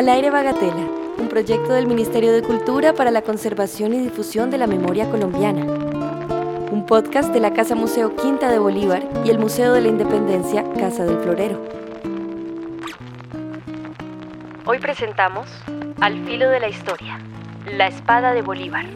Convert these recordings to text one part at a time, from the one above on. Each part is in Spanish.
Al aire Bagatela, un proyecto del Ministerio de Cultura para la conservación y difusión de la memoria colombiana. Un podcast de la Casa Museo Quinta de Bolívar y el Museo de la Independencia Casa del Florero. Hoy presentamos Al filo de la historia, la espada de Bolívar.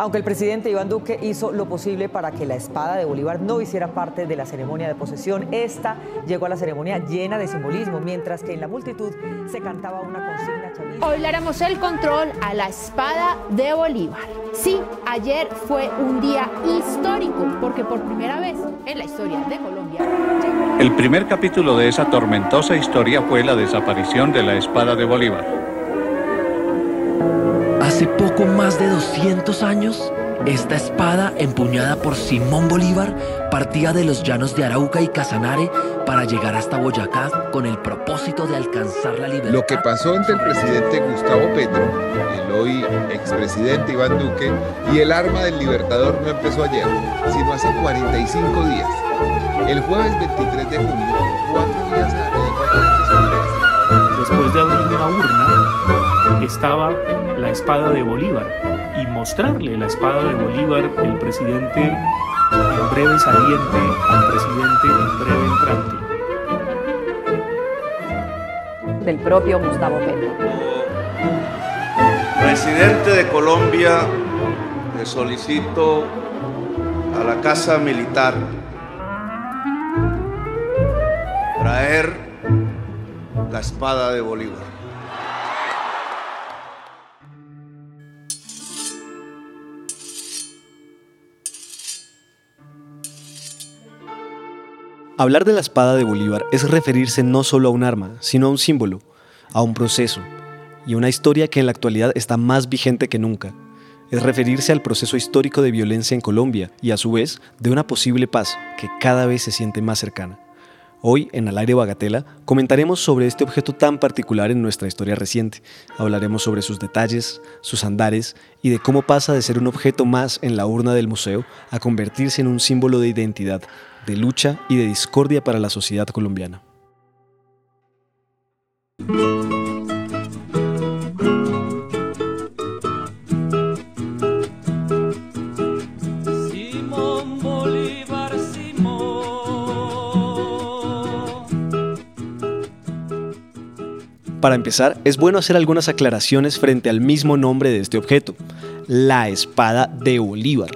Aunque el presidente Iván Duque hizo lo posible para que la espada de Bolívar no hiciera parte de la ceremonia de posesión, esta llegó a la ceremonia llena de simbolismo, mientras que en la multitud se cantaba una consigna chavista. Hoy le haremos el control a la espada de Bolívar. Sí, ayer fue un día histórico, porque por primera vez en la historia de Colombia... El primer capítulo de esa tormentosa historia fue la desaparición de la espada de Bolívar. Hace poco más de 200 años, esta espada empuñada por Simón Bolívar partía de los llanos de Arauca y Casanare para llegar hasta Boyacá con el propósito de alcanzar la libertad. Lo que pasó entre el presidente Gustavo Petro, el hoy expresidente Iván Duque, y el arma del libertador no empezó ayer, sino hace 45 días. El jueves 23 de junio, cuatro días Después de abrir una urna, estaba la espada de Bolívar y mostrarle la espada de Bolívar, el presidente en breve saliente al presidente en breve entrante. Del propio Gustavo Petro. Presidente de Colombia, le solicito a la Casa Militar traer la espada de Bolívar. Hablar de la espada de Bolívar es referirse no solo a un arma, sino a un símbolo, a un proceso y una historia que en la actualidad está más vigente que nunca. Es referirse al proceso histórico de violencia en Colombia y a su vez de una posible paz que cada vez se siente más cercana. Hoy, en Al aire Bagatela, comentaremos sobre este objeto tan particular en nuestra historia reciente. Hablaremos sobre sus detalles, sus andares y de cómo pasa de ser un objeto más en la urna del museo a convertirse en un símbolo de identidad, de lucha y de discordia para la sociedad colombiana. Para empezar, es bueno hacer algunas aclaraciones frente al mismo nombre de este objeto, la espada de Bolívar.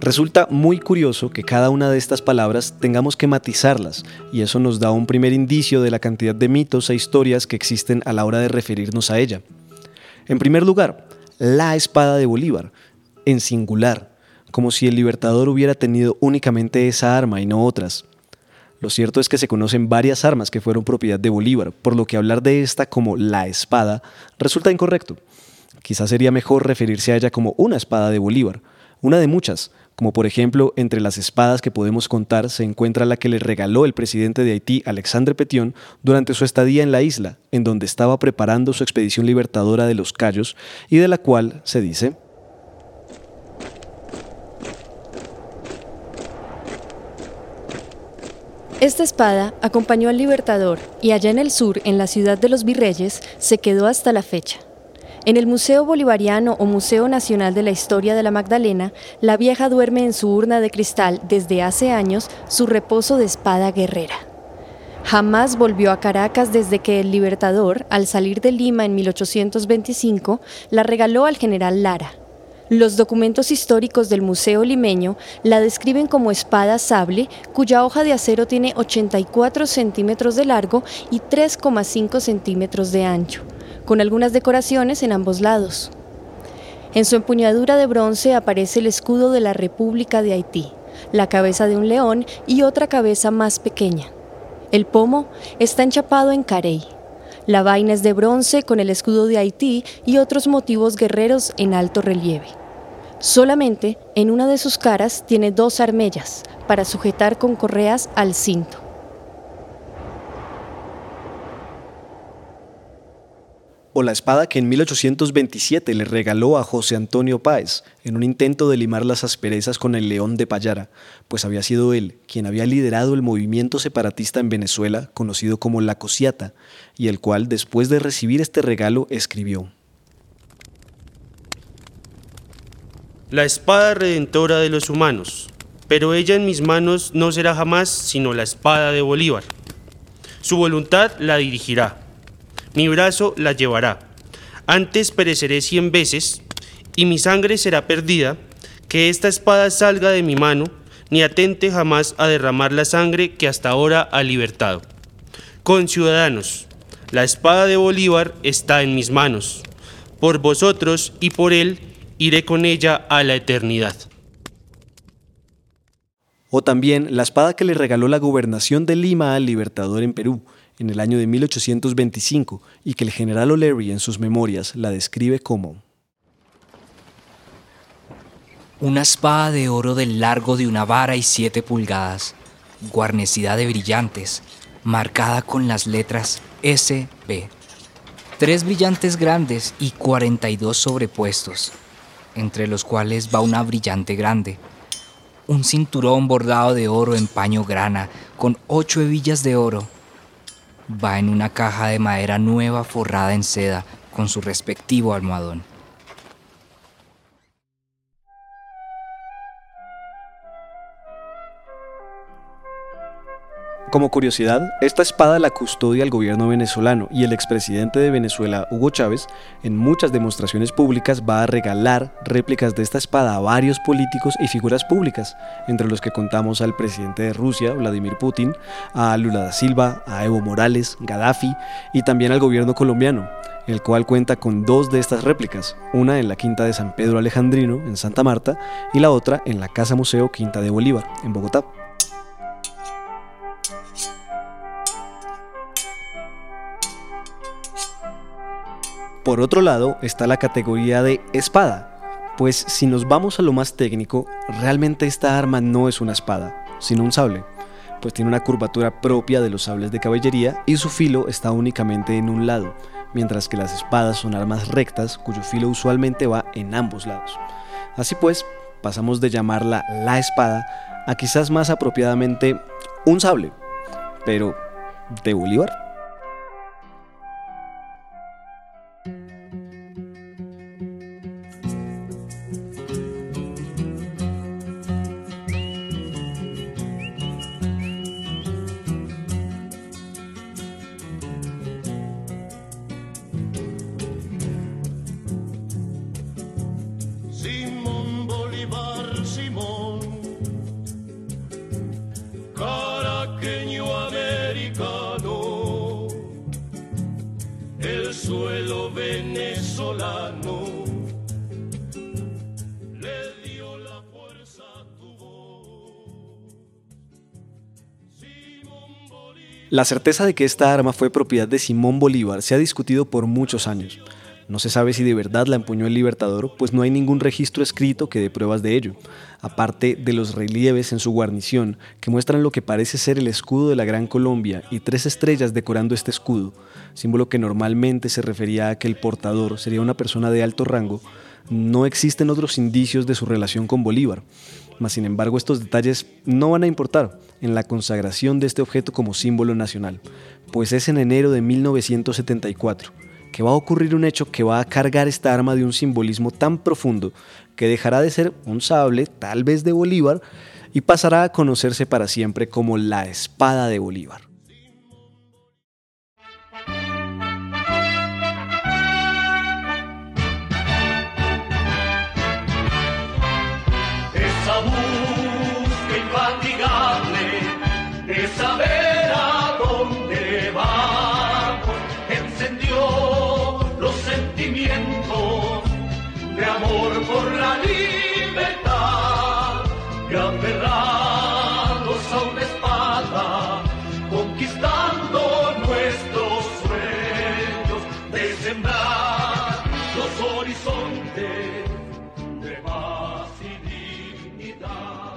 Resulta muy curioso que cada una de estas palabras tengamos que matizarlas, y eso nos da un primer indicio de la cantidad de mitos e historias que existen a la hora de referirnos a ella. En primer lugar, la espada de Bolívar, en singular, como si el libertador hubiera tenido únicamente esa arma y no otras. Lo cierto es que se conocen varias armas que fueron propiedad de Bolívar, por lo que hablar de esta como la espada resulta incorrecto. Quizás sería mejor referirse a ella como una espada de Bolívar, una de muchas, como por ejemplo entre las espadas que podemos contar se encuentra la que le regaló el presidente de Haití, Alexandre Petión, durante su estadía en la isla, en donde estaba preparando su expedición libertadora de los Cayos y de la cual se dice... Esta espada acompañó al libertador y allá en el sur, en la ciudad de los virreyes, se quedó hasta la fecha. En el Museo Bolivariano o Museo Nacional de la Historia de la Magdalena, la vieja duerme en su urna de cristal desde hace años su reposo de espada guerrera. Jamás volvió a Caracas desde que el Libertador, al salir de Lima en 1825, la regaló al general Lara. Los documentos históricos del Museo Limeño la describen como espada sable cuya hoja de acero tiene 84 centímetros de largo y 3,5 centímetros de ancho con algunas decoraciones en ambos lados. En su empuñadura de bronce aparece el escudo de la República de Haití, la cabeza de un león y otra cabeza más pequeña. El pomo está enchapado en carey. La vaina es de bronce con el escudo de Haití y otros motivos guerreros en alto relieve. Solamente en una de sus caras tiene dos armellas para sujetar con correas al cinto. O la espada que en 1827 le regaló a José Antonio Páez en un intento de limar las asperezas con el león de Payara, pues había sido él quien había liderado el movimiento separatista en Venezuela conocido como la Cosiata, y el cual después de recibir este regalo escribió. La espada redentora de los humanos, pero ella en mis manos no será jamás sino la espada de Bolívar. Su voluntad la dirigirá mi brazo la llevará. Antes pereceré cien veces, y mi sangre será perdida, que esta espada salga de mi mano, ni atente jamás a derramar la sangre que hasta ahora ha libertado. Conciudadanos, la espada de Bolívar está en mis manos. Por vosotros y por él iré con ella a la eternidad. O también la espada que le regaló la gobernación de Lima al libertador en Perú, en el año de 1825 y que el general O'Leary en sus memorias la describe como una espada de oro del largo de una vara y siete pulgadas, guarnecida de brillantes, marcada con las letras SB. Tres brillantes grandes y 42 sobrepuestos, entre los cuales va una brillante grande. Un cinturón bordado de oro en paño grana, con ocho hebillas de oro, va en una caja de madera nueva forrada en seda con su respectivo almohadón. Como curiosidad, esta espada la custodia el gobierno venezolano y el expresidente de Venezuela, Hugo Chávez, en muchas demostraciones públicas va a regalar réplicas de esta espada a varios políticos y figuras públicas, entre los que contamos al presidente de Rusia, Vladimir Putin, a Lula da Silva, a Evo Morales, Gaddafi y también al gobierno colombiano, el cual cuenta con dos de estas réplicas, una en la Quinta de San Pedro Alejandrino, en Santa Marta, y la otra en la Casa Museo Quinta de Bolívar, en Bogotá. Por otro lado está la categoría de espada, pues si nos vamos a lo más técnico, realmente esta arma no es una espada, sino un sable, pues tiene una curvatura propia de los sables de caballería y su filo está únicamente en un lado, mientras que las espadas son armas rectas cuyo filo usualmente va en ambos lados. Así pues, pasamos de llamarla la espada a quizás más apropiadamente un sable, pero de Bolívar. La certeza de que esta arma fue propiedad de Simón Bolívar se ha discutido por muchos años. No se sabe si de verdad la empuñó el Libertador, pues no hay ningún registro escrito que dé pruebas de ello, aparte de los relieves en su guarnición que muestran lo que parece ser el escudo de la Gran Colombia y tres estrellas decorando este escudo, símbolo que normalmente se refería a que el portador sería una persona de alto rango, no existen otros indicios de su relación con Bolívar. Mas, sin embargo, estos detalles no van a importar en la consagración de este objeto como símbolo nacional, pues es en enero de 1974 que va a ocurrir un hecho que va a cargar esta arma de un simbolismo tan profundo que dejará de ser un sable, tal vez de Bolívar, y pasará a conocerse para siempre como la espada de Bolívar. horizonte de paz y dignidad.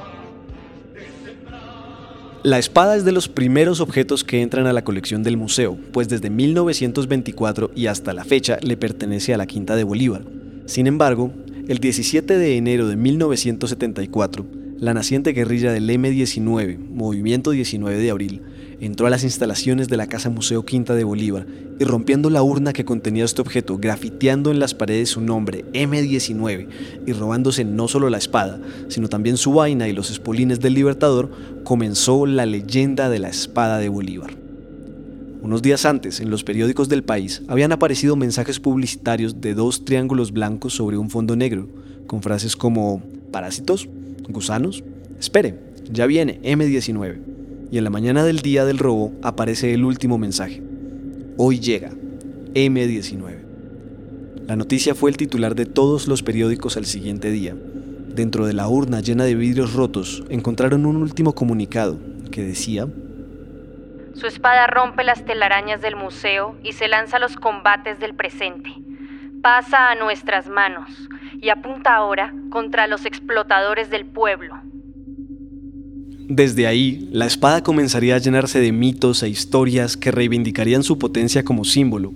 La espada es de los primeros objetos que entran a la colección del museo, pues desde 1924 y hasta la fecha le pertenece a la Quinta de Bolívar. Sin embargo, el 17 de enero de 1974, la naciente guerrilla del M-19, Movimiento 19 de Abril, entró a las instalaciones de la Casa Museo Quinta de Bolívar y rompiendo la urna que contenía este objeto, grafiteando en las paredes su nombre M19 y robándose no solo la espada, sino también su vaina y los espolines del Libertador, comenzó la leyenda de la espada de Bolívar. Unos días antes, en los periódicos del país, habían aparecido mensajes publicitarios de dos triángulos blancos sobre un fondo negro, con frases como parásitos, gusanos, espere, ya viene M19 y en la mañana del día del robo aparece el último mensaje. Hoy llega, M19. La noticia fue el titular de todos los periódicos al siguiente día. Dentro de la urna llena de vidrios rotos encontraron un último comunicado que decía, Su espada rompe las telarañas del museo y se lanza a los combates del presente. Pasa a nuestras manos y apunta ahora contra los explotadores del pueblo desde ahí, la espada comenzaría a llenarse de mitos e historias que reivindicarían su potencia como símbolo.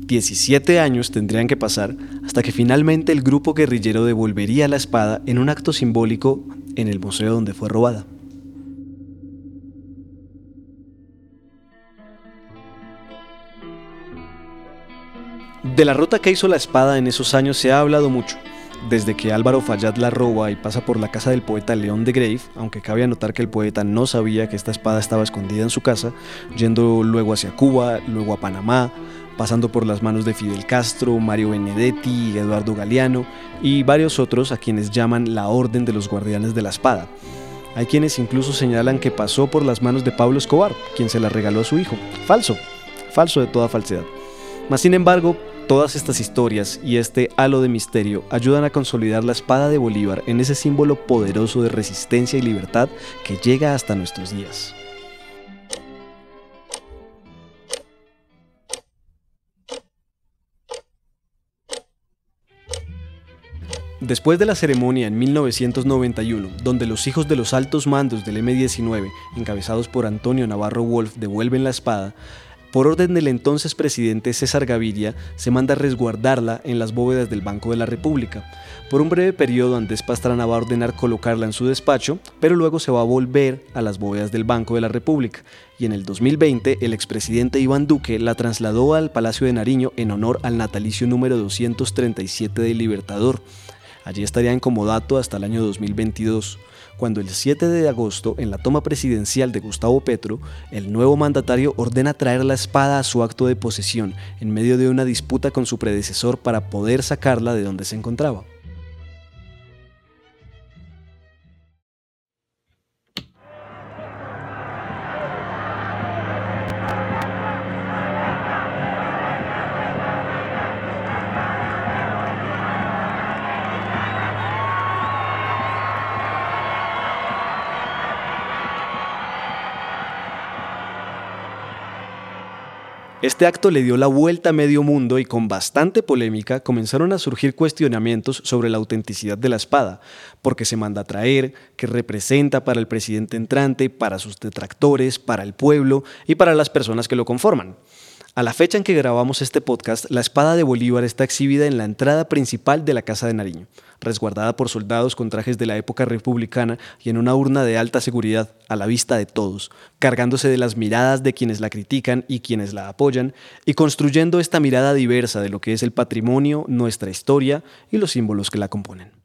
17 años tendrían que pasar hasta que finalmente el grupo guerrillero devolvería la espada en un acto simbólico en el museo donde fue robada. De la ruta que hizo la espada en esos años se ha hablado mucho desde que Álvaro Fayad la roba y pasa por la casa del poeta León de Grave, aunque cabe anotar que el poeta no sabía que esta espada estaba escondida en su casa, yendo luego hacia Cuba, luego a Panamá, pasando por las manos de Fidel Castro, Mario Benedetti, Eduardo Galeano y varios otros a quienes llaman la Orden de los Guardianes de la Espada. Hay quienes incluso señalan que pasó por las manos de Pablo Escobar, quien se la regaló a su hijo. Falso, falso de toda falsedad. Mas sin embargo, Todas estas historias y este halo de misterio ayudan a consolidar la espada de Bolívar en ese símbolo poderoso de resistencia y libertad que llega hasta nuestros días. Después de la ceremonia en 1991, donde los hijos de los altos mandos del M-19, encabezados por Antonio Navarro Wolf, devuelven la espada, por orden del entonces presidente César Gaviria, se manda a resguardarla en las bóvedas del Banco de la República. Por un breve periodo Andrés Pastrana va a ordenar colocarla en su despacho, pero luego se va a volver a las bóvedas del Banco de la República. Y en el 2020 el expresidente Iván Duque la trasladó al Palacio de Nariño en honor al natalicio número 237 del Libertador. Allí estaría en comodato hasta el año 2022 cuando el 7 de agosto, en la toma presidencial de Gustavo Petro, el nuevo mandatario ordena traer la espada a su acto de posesión en medio de una disputa con su predecesor para poder sacarla de donde se encontraba. Este acto le dio la vuelta a medio mundo y con bastante polémica comenzaron a surgir cuestionamientos sobre la autenticidad de la espada, porque se manda a traer, que representa para el presidente entrante, para sus detractores, para el pueblo y para las personas que lo conforman. A la fecha en que grabamos este podcast, la espada de Bolívar está exhibida en la entrada principal de la Casa de Nariño resguardada por soldados con trajes de la época republicana y en una urna de alta seguridad a la vista de todos, cargándose de las miradas de quienes la critican y quienes la apoyan, y construyendo esta mirada diversa de lo que es el patrimonio, nuestra historia y los símbolos que la componen.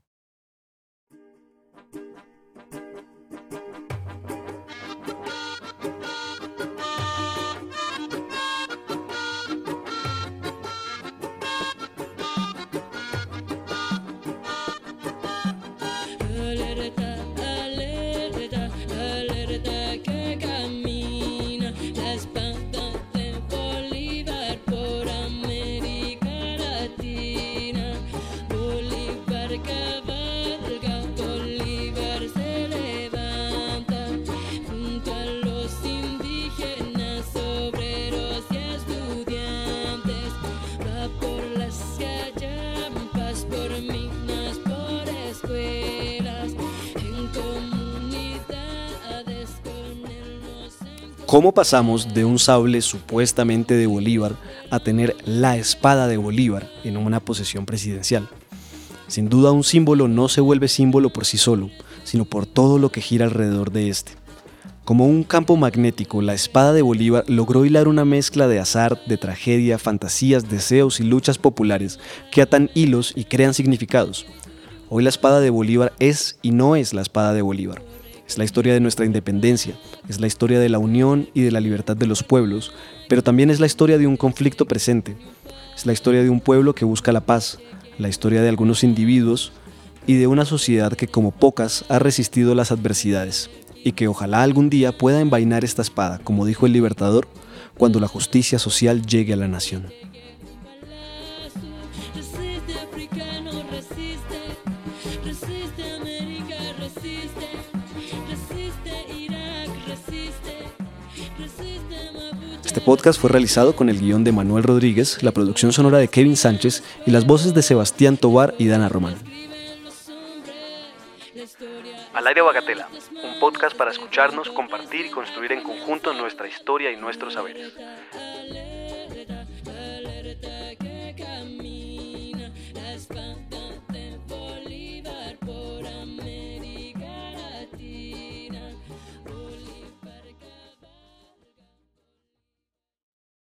¿Cómo pasamos de un sable supuestamente de Bolívar a tener la espada de Bolívar en una posesión presidencial? Sin duda un símbolo no se vuelve símbolo por sí solo, sino por todo lo que gira alrededor de este. Como un campo magnético, la espada de Bolívar logró hilar una mezcla de azar, de tragedia, fantasías, deseos y luchas populares que atan hilos y crean significados. Hoy la espada de Bolívar es y no es la espada de Bolívar. Es la historia de nuestra independencia, es la historia de la unión y de la libertad de los pueblos, pero también es la historia de un conflicto presente. Es la historia de un pueblo que busca la paz, la historia de algunos individuos y de una sociedad que como pocas ha resistido las adversidades y que ojalá algún día pueda envainar esta espada, como dijo el libertador, cuando la justicia social llegue a la nación. Este podcast fue realizado con el guion de Manuel Rodríguez, la producción sonora de Kevin Sánchez y las voces de Sebastián Tobar y Dana Román. Al aire Bagatela, un podcast para escucharnos, compartir y construir en conjunto nuestra historia y nuestros saberes.